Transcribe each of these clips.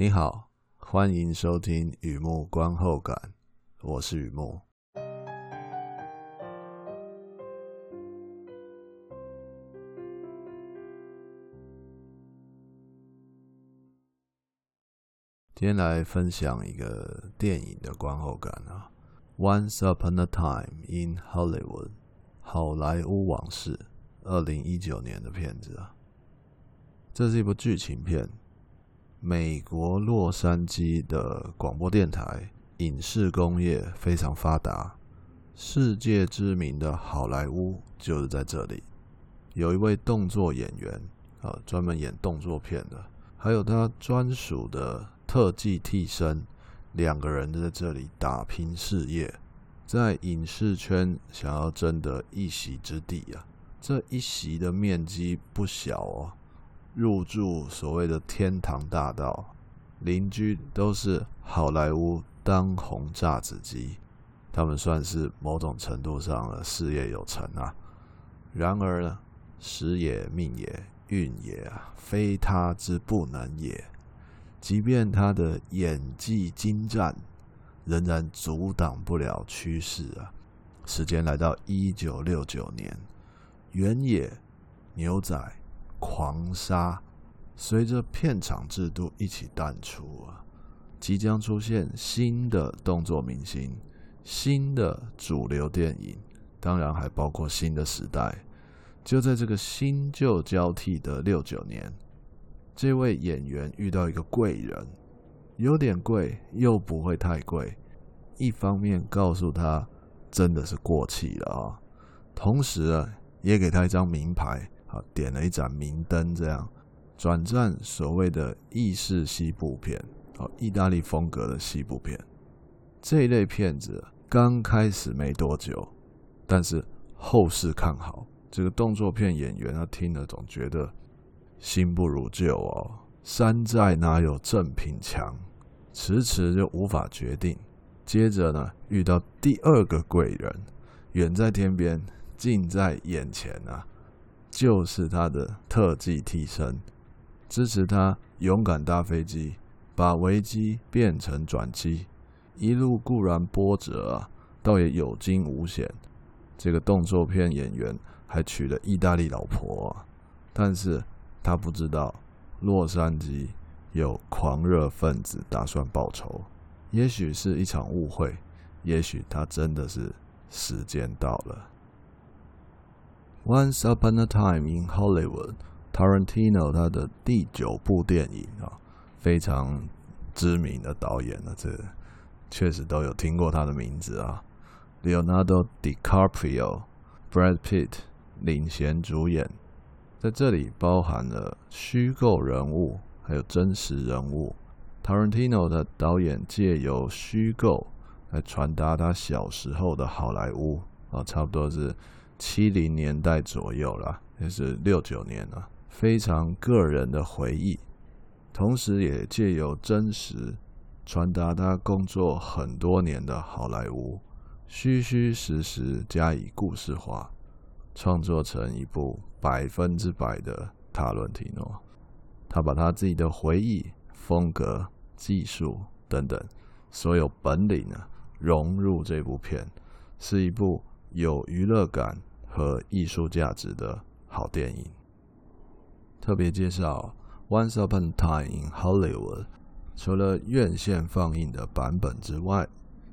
你好，欢迎收听雨幕观后感，我是雨幕。今天来分享一个电影的观后感啊，《Once Upon a Time in Hollywood》好莱坞往事，二零一九年的片子啊。这是一部剧情片。美国洛杉矶的广播电台影视工业非常发达，世界知名的好莱坞就是在这里。有一位动作演员啊，专门演动作片的，还有他专属的特技替身，两个人在这里打拼事业，在影视圈想要争得一席之地啊！这一席的面积不小哦。入住所谓的天堂大道，邻居都是好莱坞当红炸子鸡，他们算是某种程度上的事业有成啊。然而呢，时也命也运也啊，非他之不能也。即便他的演技精湛，仍然阻挡不了趋势啊。时间来到一九六九年，原野牛仔。狂杀，随着片场制度一起淡出啊，即将出现新的动作明星，新的主流电影，当然还包括新的时代。就在这个新旧交替的六九年，这位演员遇到一个贵人，有点贵又不会太贵。一方面告诉他真的是过气了啊，同时啊也给他一张名牌。好，点了一盏明灯，这样转战所谓的意式西部片，好，意大利风格的西部片。这一类片子刚开始没多久，但是后势看好。这个动作片演员他听了总觉得新不如旧哦，山寨哪有正品强，迟迟就无法决定。接着呢，遇到第二个贵人，远在天边，近在眼前啊。就是他的特技替身，支持他勇敢搭飞机，把危机变成转机，一路固然波折啊，倒也有惊无险。这个动作片演员还娶了意大利老婆啊，但是他不知道洛杉矶有狂热分子打算报仇，也许是一场误会，也许他真的是时间到了。Once Upon a Time in Hollywood，Tarantino 他的第九部电影啊，非常知名的导演啊，这确实都有听过他的名字啊。Leonardo DiCaprio、Brad Pitt 领衔主演，在这里包含了虚构人物还有真实人物。Tarantino 的导演借由虚构来传达他小时候的好莱坞啊，差不多是。七零年代左右了，也是六九年了，非常个人的回忆，同时也借由真实传达他工作很多年的好莱坞，虚虚实实加以故事化，创作成一部百分之百的塔伦提诺。他把他自己的回忆、风格、技术等等所有本领呢，融入这部片，是一部有娱乐感。和艺术价值的好电影，特别介绍《Once Upon a Time in Hollywood》。除了院线放映的版本之外，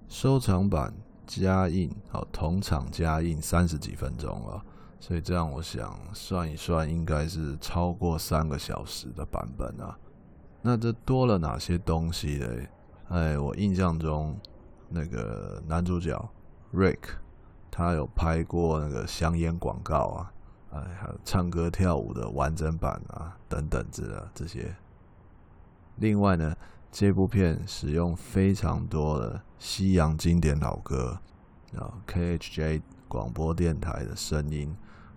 收藏版加映，好，同场加映三十几分钟了。所以这样，我想算一算，应该是超过三个小时的版本啊。那这多了哪些东西嘞？哎，我印象中那个男主角 Rick。他有拍过那个香烟广告啊，哎，还有唱歌跳舞的完整版啊，等等之类这些。另外呢，这部片使用非常多的西洋经典老歌啊，KHJ 广播电台的声音，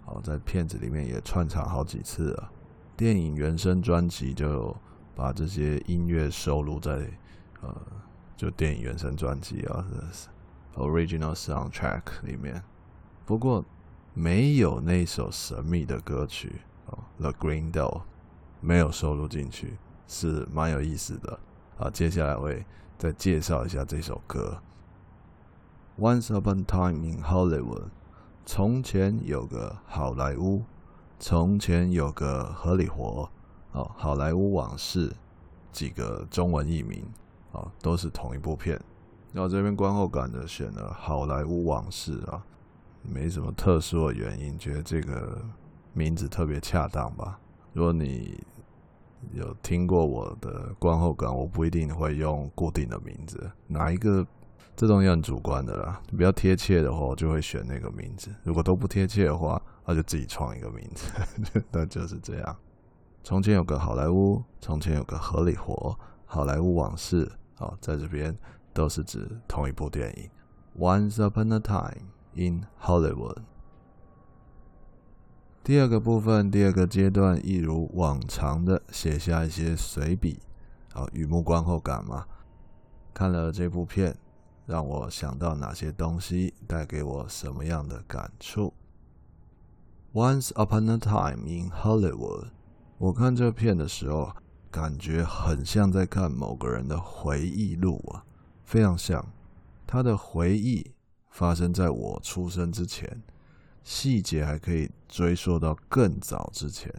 哦，在片子里面也串场好几次了。电影原声专辑就把这些音乐收录在呃，就电影原声专辑啊。Original soundtrack 里面，不过没有那首神秘的歌曲哦，《The Green Door》没有收录进去，是蛮有意思的。啊，接下来我会再介绍一下这首歌。Once upon a time in Hollywood，从前有个好莱坞，从前有个荷里活，哦，好莱坞往事，几个中文译名，啊，都是同一部片。然后这边观后感的选了《好莱坞往事》啊，没什么特殊的原因，觉得这个名字特别恰当吧。如果你有听过我的观后感，我不一定会用固定的名字，哪一个？这东西很主观的啦，比较贴切的话，我就会选那个名字；如果都不贴切的话，那就自己创一个名字，那就是这样。从前有个好莱坞，从前有个荷里活，好莱坞往事啊，在这边都是指同一部电影。Once upon a time in Hollywood。第二个部分，第二个阶段，一如往常的写下一些随笔啊，雨幕观后感嘛。看了这部片。让我想到哪些东西，带给我什么样的感触？Once upon a time in Hollywood，我看这片的时候，感觉很像在看某个人的回忆录啊，非常像。他的回忆发生在我出生之前，细节还可以追溯到更早之前。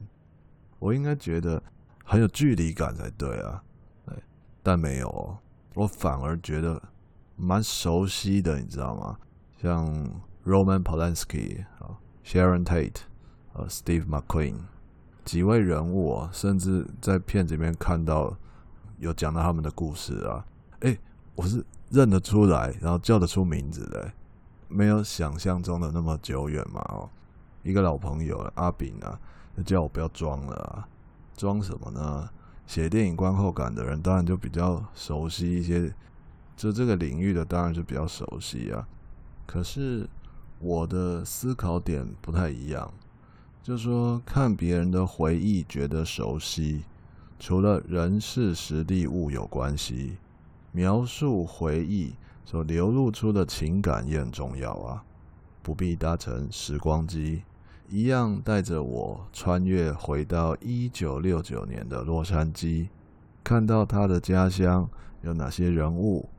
我应该觉得很有距离感才对啊，但没有哦，我反而觉得。蛮熟悉的，你知道吗？像 Roman Polanski 啊、Sharon Tate、啊 Steve McQueen 几位人物啊，甚至在片子里面看到有讲到他们的故事啊。诶，我是认得出来，然后叫得出名字的，没有想象中的那么久远嘛。哦，一个老朋友阿炳啊，叫我不要装了啊，装什么呢？写电影观后感的人当然就比较熟悉一些。就这个领域的当然是比较熟悉啊，可是我的思考点不太一样，就说看别人的回忆觉得熟悉，除了人事实地物有关系，描述回忆所流露出的情感也很重要啊，不必搭乘时光机，一样带着我穿越回到一九六九年的洛杉矶，看到他的家乡有哪些人物。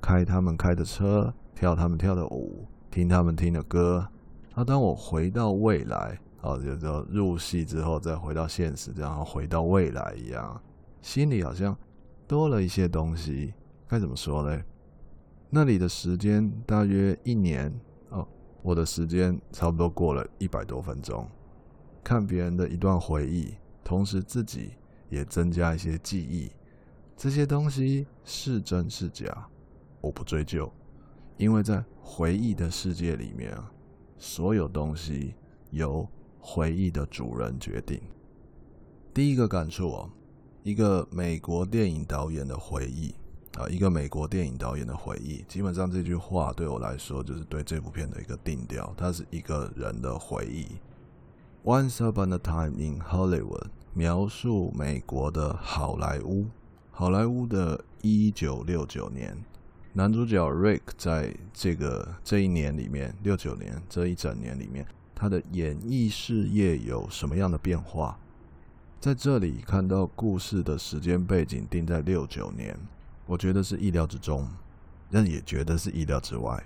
开他们开的车，跳他们跳的舞，听他们听的歌。那、啊、当我回到未来，哦，就说入戏之后再回到现实，这样回到未来一样，心里好像多了一些东西。该怎么说呢？那里的时间大约一年哦，我的时间差不多过了一百多分钟。看别人的一段回忆，同时自己也增加一些记忆。这些东西是真是假？我不追究，因为在回忆的世界里面啊，所有东西由回忆的主人决定。第一个感触哦，一个美国电影导演的回忆啊，一个美国电影导演的回忆，基本上这句话对我来说就是对这部片的一个定调，它是一个人的回忆。Once upon a time in Hollywood，描述美国的好莱坞，好莱坞的一九六九年。男主角 Rick 在这个这一年里面，六九年这一整年里面，他的演艺事业有什么样的变化？在这里看到故事的时间背景定在六九年，我觉得是意料之中，但也觉得是意料之外。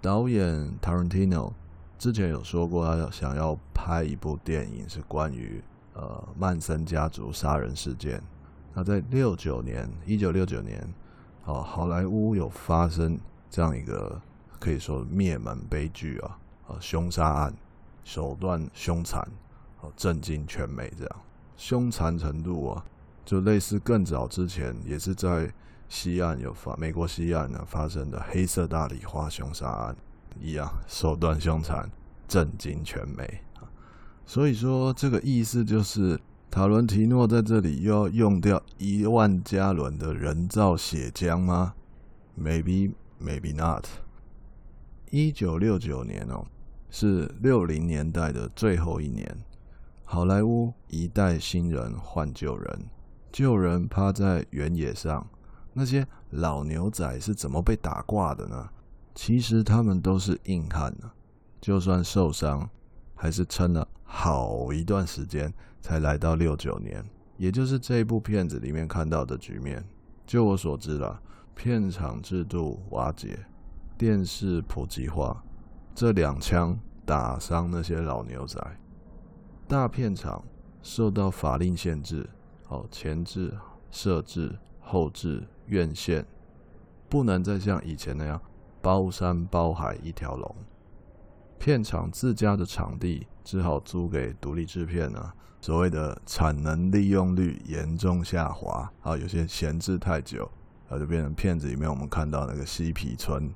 导演 Tarantino 之前有说过，他想要拍一部电影是关于呃曼森家族杀人事件。那在六九年，一九六九年。哦，好莱坞有发生这样一个可以说灭门悲剧啊，呃，凶杀案，手段凶残，哦，震惊全美。这样凶残程度啊，就类似更早之前也是在西岸有发，美国西岸呢发生的黑色大礼花凶杀案一样，手段凶残，震惊全美。所以说，这个意思就是。塔伦提诺在这里又要用掉一万加仑的人造血浆吗？Maybe, maybe not。一九六九年哦，是六零年代的最后一年。好莱坞一代新人换旧人，旧人趴在原野上，那些老牛仔是怎么被打挂的呢？其实他们都是硬汉呢，就算受伤，还是撑了好一段时间。才来到六九年，也就是这部片子里面看到的局面。就我所知啦，片场制度瓦解，电视普及化，这两枪打伤那些老牛仔。大片场受到法令限制，哦，前置、设置、后制、院线，不能再像以前那样包山包海一条龙。片场自家的场地只好租给独立制片啊，所谓的产能利用率严重下滑啊，有些闲置太久，啊，就变成片子里面我们看到那个嬉皮村。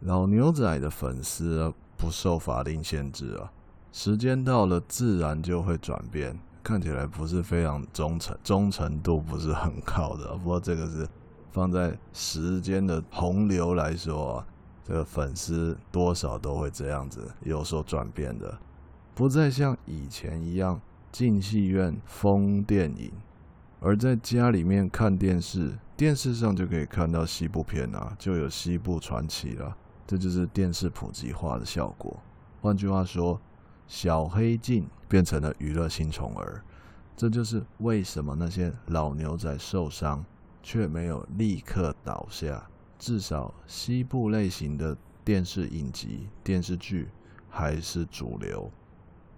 老牛仔的粉丝，不受法令限制啊，时间到了自然就会转变，看起来不是非常忠诚，忠诚度不是很高的。不过这个是放在时间的洪流来说啊，这个粉丝多少都会这样子有所转变的，不再像以前一样进戏院疯电影，而在家里面看电视，电视上就可以看到西部片啊，就有西部传奇了。这就是电视普及化的效果。换句话说，小黑镜变成了娱乐新宠儿。这就是为什么那些老牛仔受伤却没有立刻倒下。至少西部类型的电视影集、电视剧还是主流。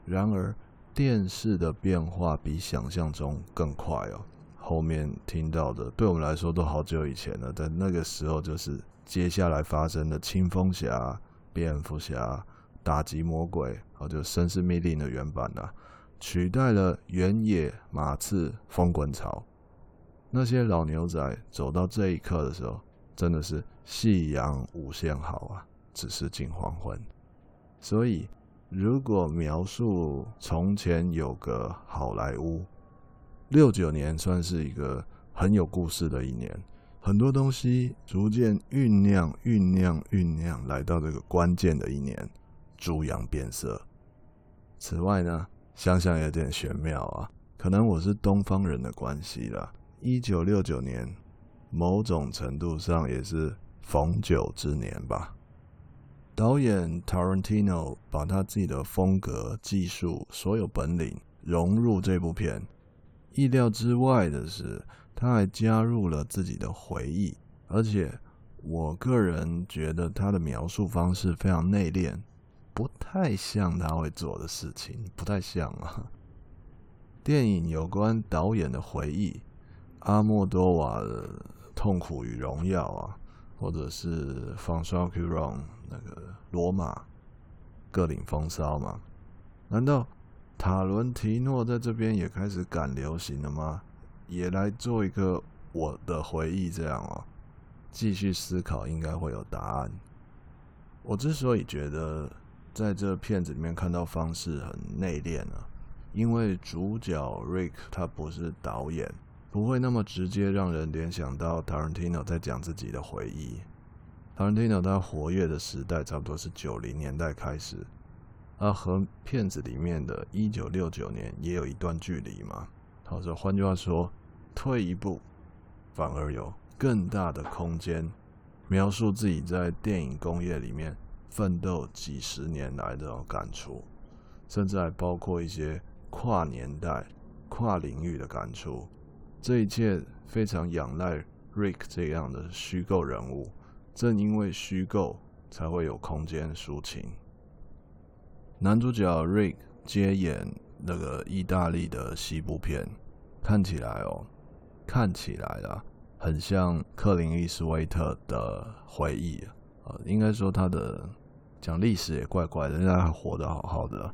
然而，电视的变化比想象中更快哦。后面听到的，对我们来说都好久以前了，但那个时候就是。接下来发生的青蜂侠、蝙蝠侠、打击魔鬼，哦，就绅士密令的原版的，取代了原野马刺风滚草。那些老牛仔走到这一刻的时候，真的是夕阳无限好啊，只是近黄昏。所以，如果描述从前有个好莱坞，六九年算是一个很有故事的一年。很多东西逐渐酝酿、酝酿、酝酿，来到这个关键的一年，猪羊变色。此外呢，想想有点玄妙啊，可能我是东方人的关系了。一九六九年，某种程度上也是逢九之年吧。导演 Tarantino 把他自己的风格、技术、所有本领融入这部片。意料之外的是，他还加入了自己的回忆，而且我个人觉得他的描述方式非常内敛，不太像他会做的事情，不太像啊。电影有关导演的回忆，阿莫多瓦的《痛苦与荣耀》啊，或者是 François Cuarón 那个《罗马》各领风骚嘛？难道塔伦提诺在这边也开始赶流行了吗？也来做一个我的回忆，这样哦，继续思考应该会有答案。我之所以觉得在这片子里面看到方式很内敛啊，因为主角 Rick 他不是导演，不会那么直接让人联想到 Tarantino 在讲自己的回忆。Tarantino 他活跃的时代差不多是九零年代开始，他和片子里面的一九六九年也有一段距离嘛。好，说换句话说。退一步，反而有更大的空间描述自己在电影工业里面奋斗几十年来的感触，甚至还包括一些跨年代、跨领域的感触。这一切非常仰赖 Rick 这样的虚构人物，正因为虚构，才会有空间抒情。男主角 Rick 接演那个意大利的西部片，看起来哦。看起来啊，很像克林伊斯威特的回忆啊，应该说他的讲历史也怪怪的，人家还活得好好的。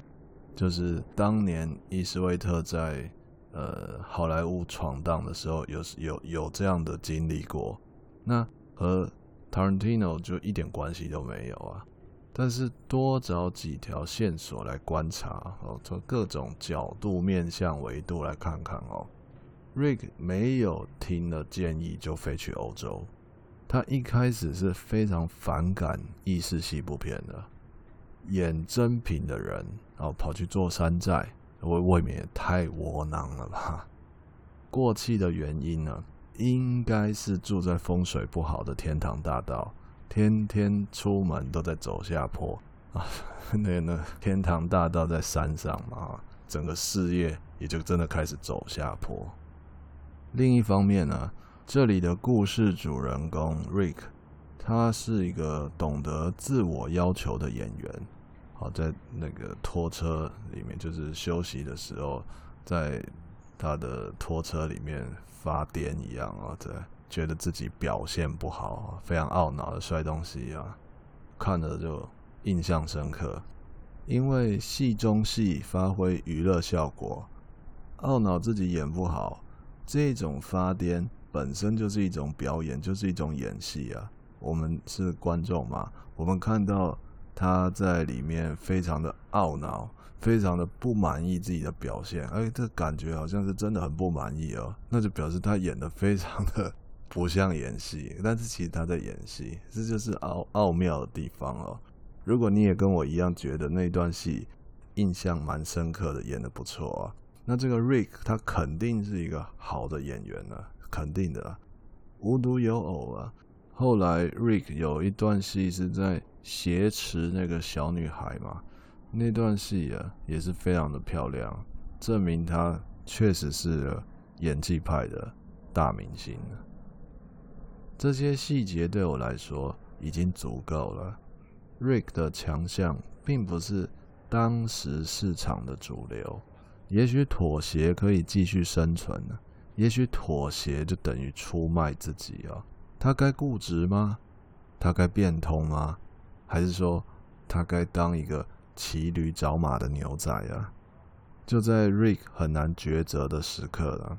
就是当年伊斯威特在呃好莱坞闯荡的时候，有有有这样的经历过。那和 Tarantino 就一点关系都没有啊。但是多找几条线索来观察哦，从各种角度、面向、维度来看看哦。Rick 没有听了建议就飞去欧洲。他一开始是非常反感意式西部片的，演真品的人，然后跑去做山寨，未未免也太窝囊了吧？过气的原因呢，应该是住在风水不好的天堂大道，天天出门都在走下坡啊。那那天堂大道在山上嘛，整个事业也就真的开始走下坡。另一方面呢，这里的故事主人公 Rick，他是一个懂得自我要求的演员。好，在那个拖车里面，就是休息的时候，在他的拖车里面发癫一样啊，对，觉得自己表现不好，非常懊恼的摔东西啊，看着就印象深刻。因为戏中戏发挥娱乐效果，懊恼自己演不好。这种发癫本身就是一种表演，就是一种演戏啊。我们是观众嘛，我们看到他在里面非常的懊恼，非常的不满意自己的表现，哎，这感觉好像是真的很不满意哦。那就表示他演的非常的不像演戏，但是其实他在演戏，这就是奥奥妙的地方哦。如果你也跟我一样觉得那段戏印象蛮深刻的，演的不错啊。那这个 Rick 他肯定是一个好的演员了，肯定的啦，无独有偶啊。后来 Rick 有一段戏是在挟持那个小女孩嘛，那段戏啊也是非常的漂亮，证明他确实是演技派的大明星。这些细节对我来说已经足够了。Rick 的强项并不是当时市场的主流。也许妥协可以继续生存呢？也许妥协就等于出卖自己啊？他该固执吗？他该变通吗？还是说他该当一个骑驴找马的牛仔啊？就在 Rick 很难抉择的时刻了，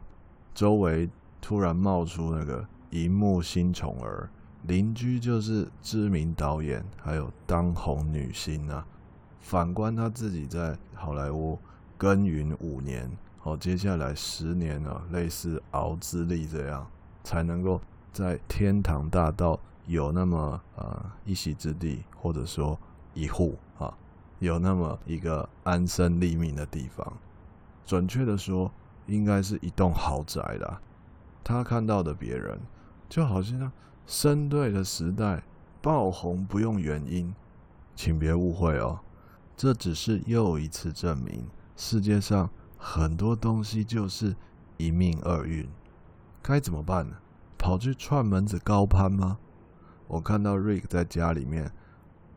周围突然冒出那个荧幕新宠儿，邻居就是知名导演，还有当红女星啊。反观他自己在好莱坞。耕耘五年，哦，接下来十年呢，类似熬资历这样，才能够在天堂大道有那么呃一席之地，或者说一户啊，有那么一个安身立命的地方。准确的说，应该是一栋豪宅啦。他看到的别人，就好像生对的时代爆红不用原因，请别误会哦，这只是又一次证明。世界上很多东西就是一命二运，该怎么办呢？跑去串门子高攀吗？我看到 Rick 在家里面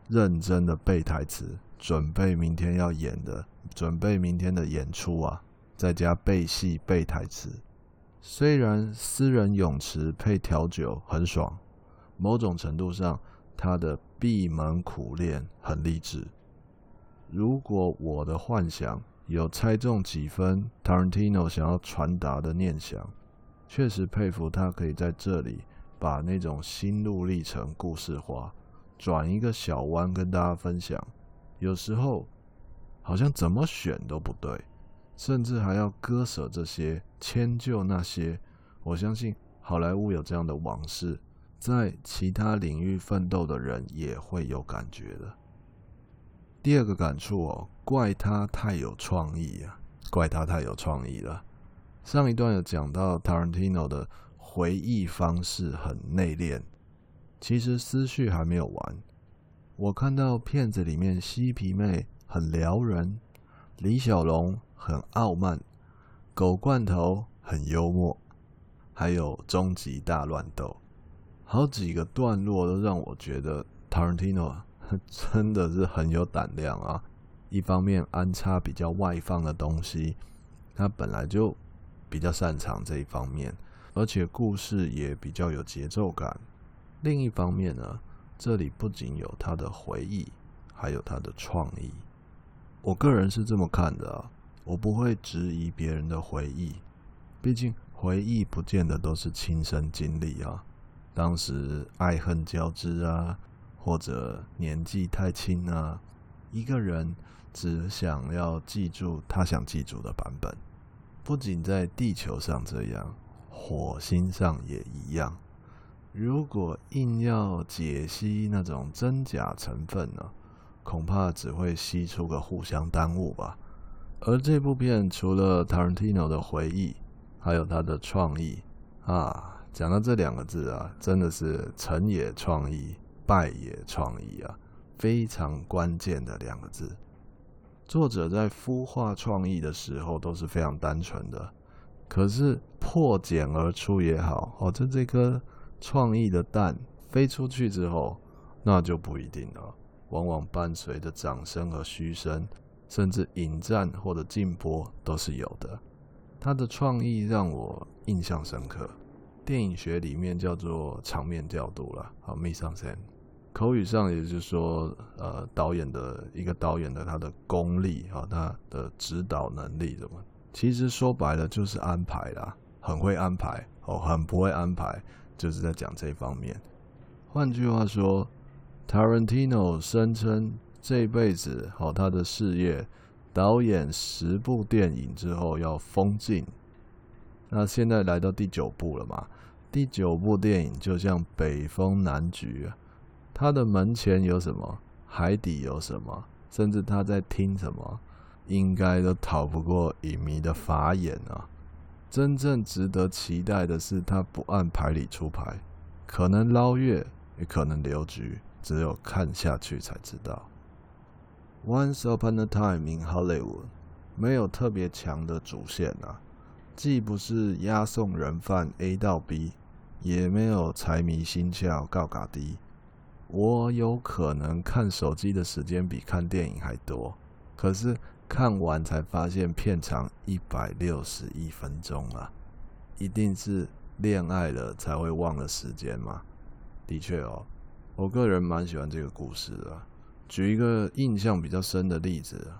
认真的背台词，准备明天要演的，准备明天的演出啊，在家背戏背台词。虽然私人泳池配调酒很爽，某种程度上他的闭门苦练很励志。如果我的幻想。有猜中几分，Tarantino 想要传达的念想，确实佩服他可以在这里把那种心路历程故事化，转一个小弯跟大家分享。有时候好像怎么选都不对，甚至还要割舍这些，迁就那些。我相信好莱坞有这样的往事，在其他领域奋斗的人也会有感觉的。第二个感触哦，怪他太有创意啊，怪他太有创意了。上一段有讲到 Tarantino 的回忆方式很内敛，其实思绪还没有完。我看到片子里面嬉皮妹很撩人，李小龙很傲慢，狗罐头很幽默，还有终极大乱斗，好几个段落都让我觉得 Tarantino。真的是很有胆量啊！一方面安插比较外放的东西，他本来就比较擅长这一方面，而且故事也比较有节奏感。另一方面呢，这里不仅有他的回忆，还有他的创意。我个人是这么看的啊，我不会质疑别人的回忆，毕竟回忆不见得都是亲身经历啊，当时爱恨交织啊。或者年纪太轻啊，一个人只想要记住他想记住的版本。不仅在地球上这样，火星上也一样。如果硬要解析那种真假成分呢，恐怕只会吸出个互相耽误吧。而这部片除了 Tarantino 的回忆，还有他的创意啊。讲到这两个字啊，真的是成也创意。败也创意啊，非常关键的两个字。作者在孵化创意的时候都是非常单纯的，可是破茧而出也好，哦，这这颗创意的蛋飞出去之后，那就不一定了。往往伴随着掌声和嘘声，甚至引战或者禁播都是有的。他的创意让我印象深刻，电影学里面叫做场面调度了，好 mizan。口语上也就是说，呃，导演的一个导演的他的功力啊，他的指导能力什么，其实说白了就是安排啦，很会安排哦，很不会安排，就是在讲这方面。换句话说，Tarantino 声称这辈子好，他的事业导演十部电影之后要封禁，那现在来到第九部了嘛？第九部电影就像北风南橘啊。他的门前有什么？海底有什么？甚至他在听什么？应该都逃不过影迷的法眼啊！真正值得期待的是，他不按牌理出牌，可能捞月，也可能留局，只有看下去才知道。Once upon a time in Hollywood，没有特别强的主线啊，既不是押送人犯 A 到 B，也没有财迷心窍告嘎低。我有可能看手机的时间比看电影还多，可是看完才发现片长一百六十一分钟啊！一定是恋爱了才会忘了时间吗？的确哦，我个人蛮喜欢这个故事的。举一个印象比较深的例子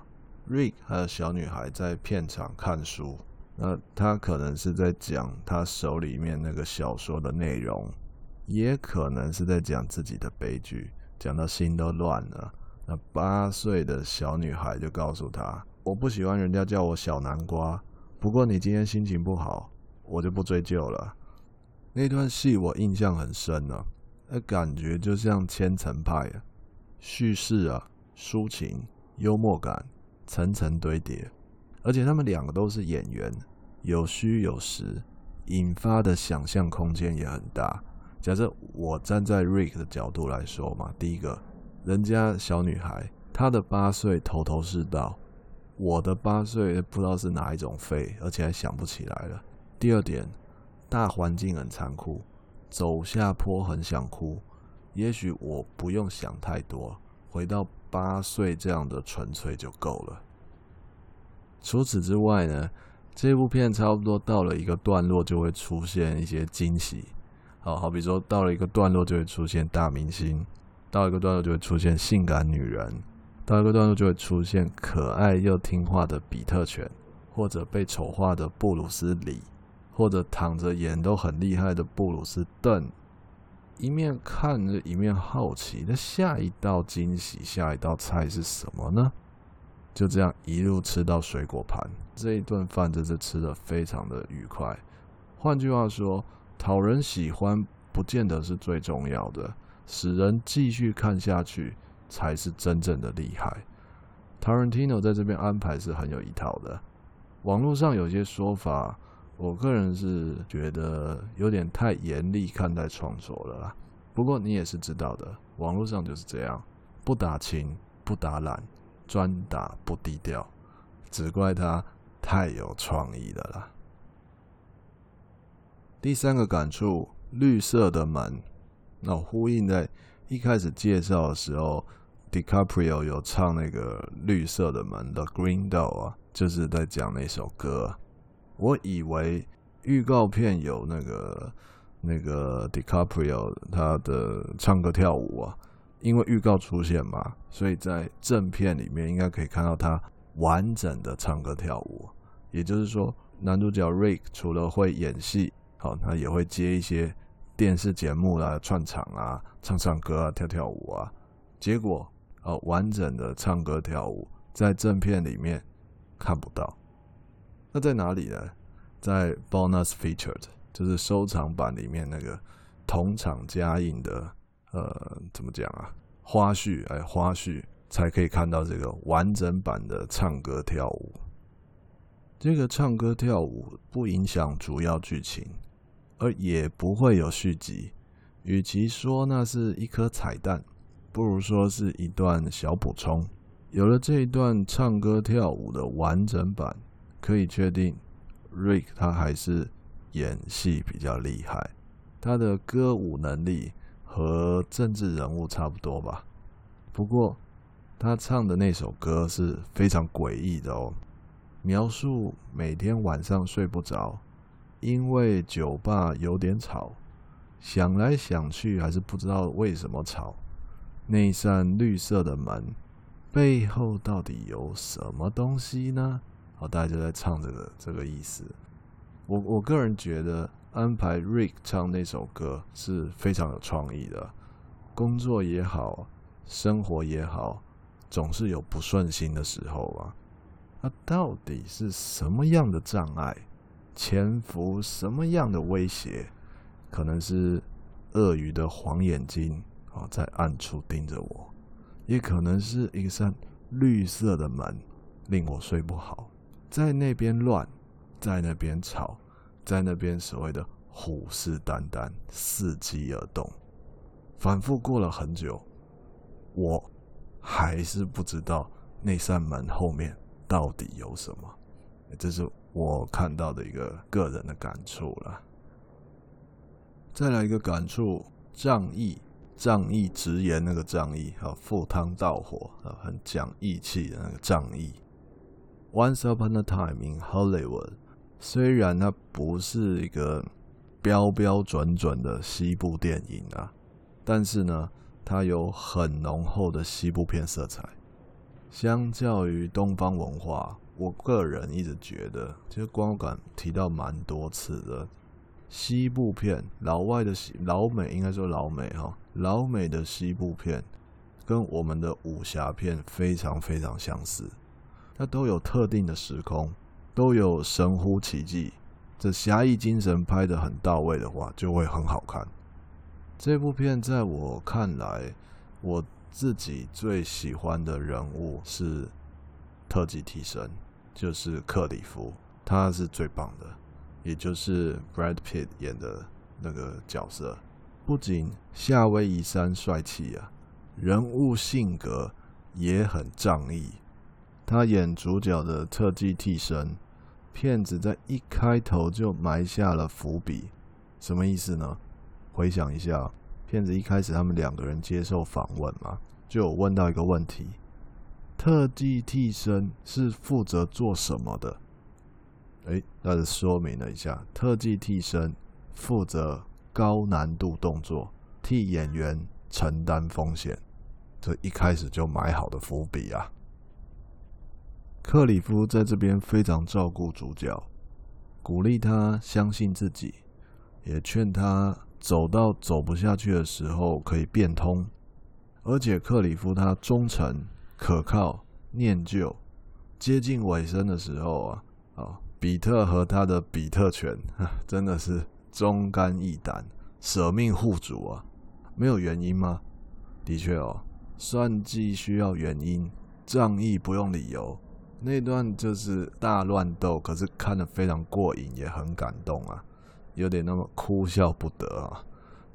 ，Rick 还有小女孩在片场看书，那他可能是在讲他手里面那个小说的内容。也可能是在讲自己的悲剧，讲到心都乱了。那八岁的小女孩就告诉他：“我不喜欢人家叫我小南瓜，不过你今天心情不好，我就不追究了。”那段戏我印象很深呢，那感觉就像千层派啊，叙事啊，抒情，幽默感，层层堆叠，而且他们两个都是演员，有虚有实，引发的想象空间也很大。假设我站在 Rick 的角度来说嘛，第一个，人家小女孩她的八岁头头是道，我的八岁不知道是哪一种废，而且还想不起来了。第二点，大环境很残酷，走下坡很想哭，也许我不用想太多，回到八岁这样的纯粹就够了。除此之外呢，这部片差不多到了一个段落就会出现一些惊喜。好比说，到了一个段落就会出现大明星，到一个段落就会出现性感女人，到一个段落就会出现可爱又听话的比特犬，或者被丑化的布鲁斯李，或者躺着演都很厉害的布鲁斯邓。一面看着，一面好奇，那下一道惊喜，下一道菜是什么呢？就这样一路吃到水果盘，这一顿饭真是吃得非常的愉快。换句话说。讨人喜欢不见得是最重要的，使人继续看下去才是真正的厉害。Tarantino 在这边安排是很有一套的。网络上有些说法，我个人是觉得有点太严厉看待创作了啦。不过你也是知道的，网络上就是这样，不打情不打揽，专打不低调，只怪他太有创意了啦。第三个感触，绿色的门，那呼应在一开始介绍的时候，DiCaprio 有唱那个绿色的门的 Green Door 啊，就是在讲那首歌。我以为预告片有那个那个 DiCaprio 他的唱歌跳舞啊，因为预告出现嘛，所以在正片里面应该可以看到他完整的唱歌跳舞。也就是说，男主角 Rick 除了会演戏。好，他也会接一些电视节目啦，串场啊，唱唱歌啊，跳跳舞啊。结果，呃，完整的唱歌跳舞在正片里面看不到。那在哪里呢？在 bonus featured，就是收藏版里面那个同场加映的，呃，怎么讲啊？花絮，哎，花絮才可以看到这个完整版的唱歌跳舞。这个唱歌跳舞不影响主要剧情。而也不会有续集，与其说那是一颗彩蛋，不如说是一段小补充。有了这一段唱歌跳舞的完整版，可以确定，Rick 他还是演戏比较厉害，他的歌舞能力和政治人物差不多吧。不过他唱的那首歌是非常诡异的哦，描述每天晚上睡不着，因为酒吧有点吵，想来想去还是不知道为什么吵。那扇绿色的门背后到底有什么东西呢？好，大家就在唱这个这个意思。我我个人觉得安排 Rick 唱那首歌是非常有创意的。工作也好，生活也好，总是有不顺心的时候啊。那到底是什么样的障碍，潜伏什么样的威胁？可能是鳄鱼的黄眼睛啊，在暗处盯着我；也可能是一扇绿色的门，令我睡不好，在那边乱。在那边吵，在那边所谓的虎视眈眈、伺机而动，反复过了很久，我还是不知道那扇门后面到底有什么。这是我看到的一个个人的感触了。再来一个感触，仗义，仗义直言那个仗义啊，赴汤蹈火啊，很讲义气的那个仗义。Once upon a time in Hollywood。虽然它不是一个标标准准的西部电影啊，但是呢，它有很浓厚的西部片色彩。相较于东方文化，我个人一直觉得，其实观感提到蛮多次的，西部片，老外的西老美应该说老美哈，老美的西部片跟我们的武侠片非常非常相似，它都有特定的时空。都有神乎其技，这侠义精神拍得很到位的话，就会很好看。这部片在我看来，我自己最喜欢的人物是特技替身，就是克里夫，他是最棒的，也就是 Brad Pitt 演的那个角色。不仅夏威夷山帅气啊，人物性格也很仗义。他演主角的特技替身。骗子在一开头就埋下了伏笔，什么意思呢？回想一下，骗子一开始他们两个人接受访问嘛，就有问到一个问题：特技替身是负责做什么的？诶，那就说明了一下，特技替身负责高难度动作，替演员承担风险。这一开始就埋好的伏笔啊！克里夫在这边非常照顾主角，鼓励他相信自己，也劝他走到走不下去的时候可以变通。而且克里夫他忠诚、可靠、念旧，接近尾声的时候啊，啊，比特和他的比特犬 真的是忠肝义胆、舍命护主啊！没有原因吗？的确哦，算计需要原因，仗义不用理由。那段就是大乱斗，可是看得非常过瘾，也很感动啊，有点那么哭笑不得啊。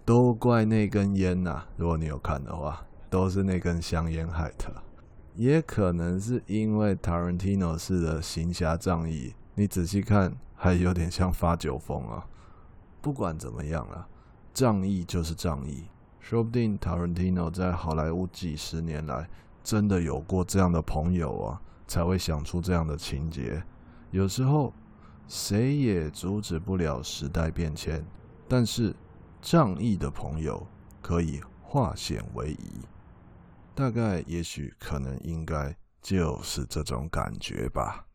都怪那根烟呐，如果你有看的话，都是那根香烟害的。也可能是因为 Tarantino 式的行侠仗义，你仔细看还有点像发酒疯啊。不管怎么样啊，仗义就是仗义，说不定 Tarantino 在好莱坞几十年来真的有过这样的朋友啊。才会想出这样的情节。有时候谁也阻止不了时代变迁，但是仗义的朋友可以化险为夷。大概、也许、可能、应该就是这种感觉吧。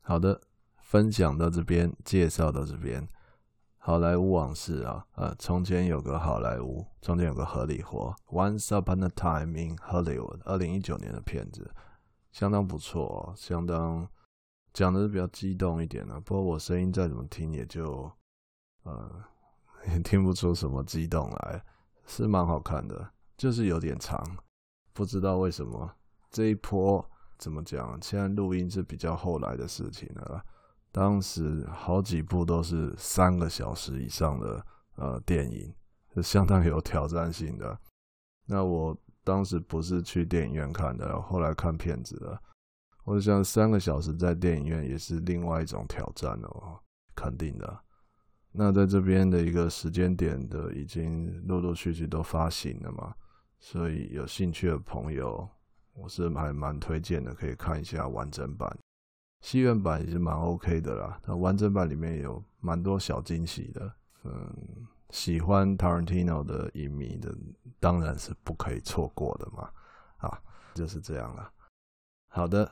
好的，分享到这边，介绍到这边。好莱坞往事啊，呃，从前有个好莱坞，从前有个荷里活。Once upon a time in Hollywood，二零一九年的片子，相当不错哦，相当讲的是比较激动一点的。不过我声音再怎么听，也就呃 也听不出什么激动来，是蛮好看的，就是有点长，不知道为什么这一波怎么讲？现在录音是比较后来的事情了。当时好几部都是三个小时以上的呃电影，是相当有挑战性的。那我当时不是去电影院看的，后来看片子的。我想三个小时在电影院也是另外一种挑战哦，肯定的。那在这边的一个时间点的，已经陆陆续续都发行了嘛，所以有兴趣的朋友，我是还蛮推荐的，可以看一下完整版。戏院版也是蛮 OK 的啦，那完整版里面有蛮多小惊喜的。嗯，喜欢 Tarantino 的影迷的，当然是不可以错过的嘛。啊，就是这样了。好的。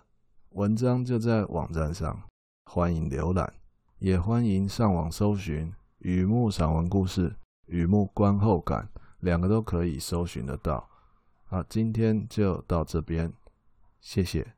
文章就在网站上，欢迎浏览，也欢迎上网搜寻《雨幕散文故事》《雨幕观后感》，两个都可以搜寻得到。好，今天就到这边，谢谢。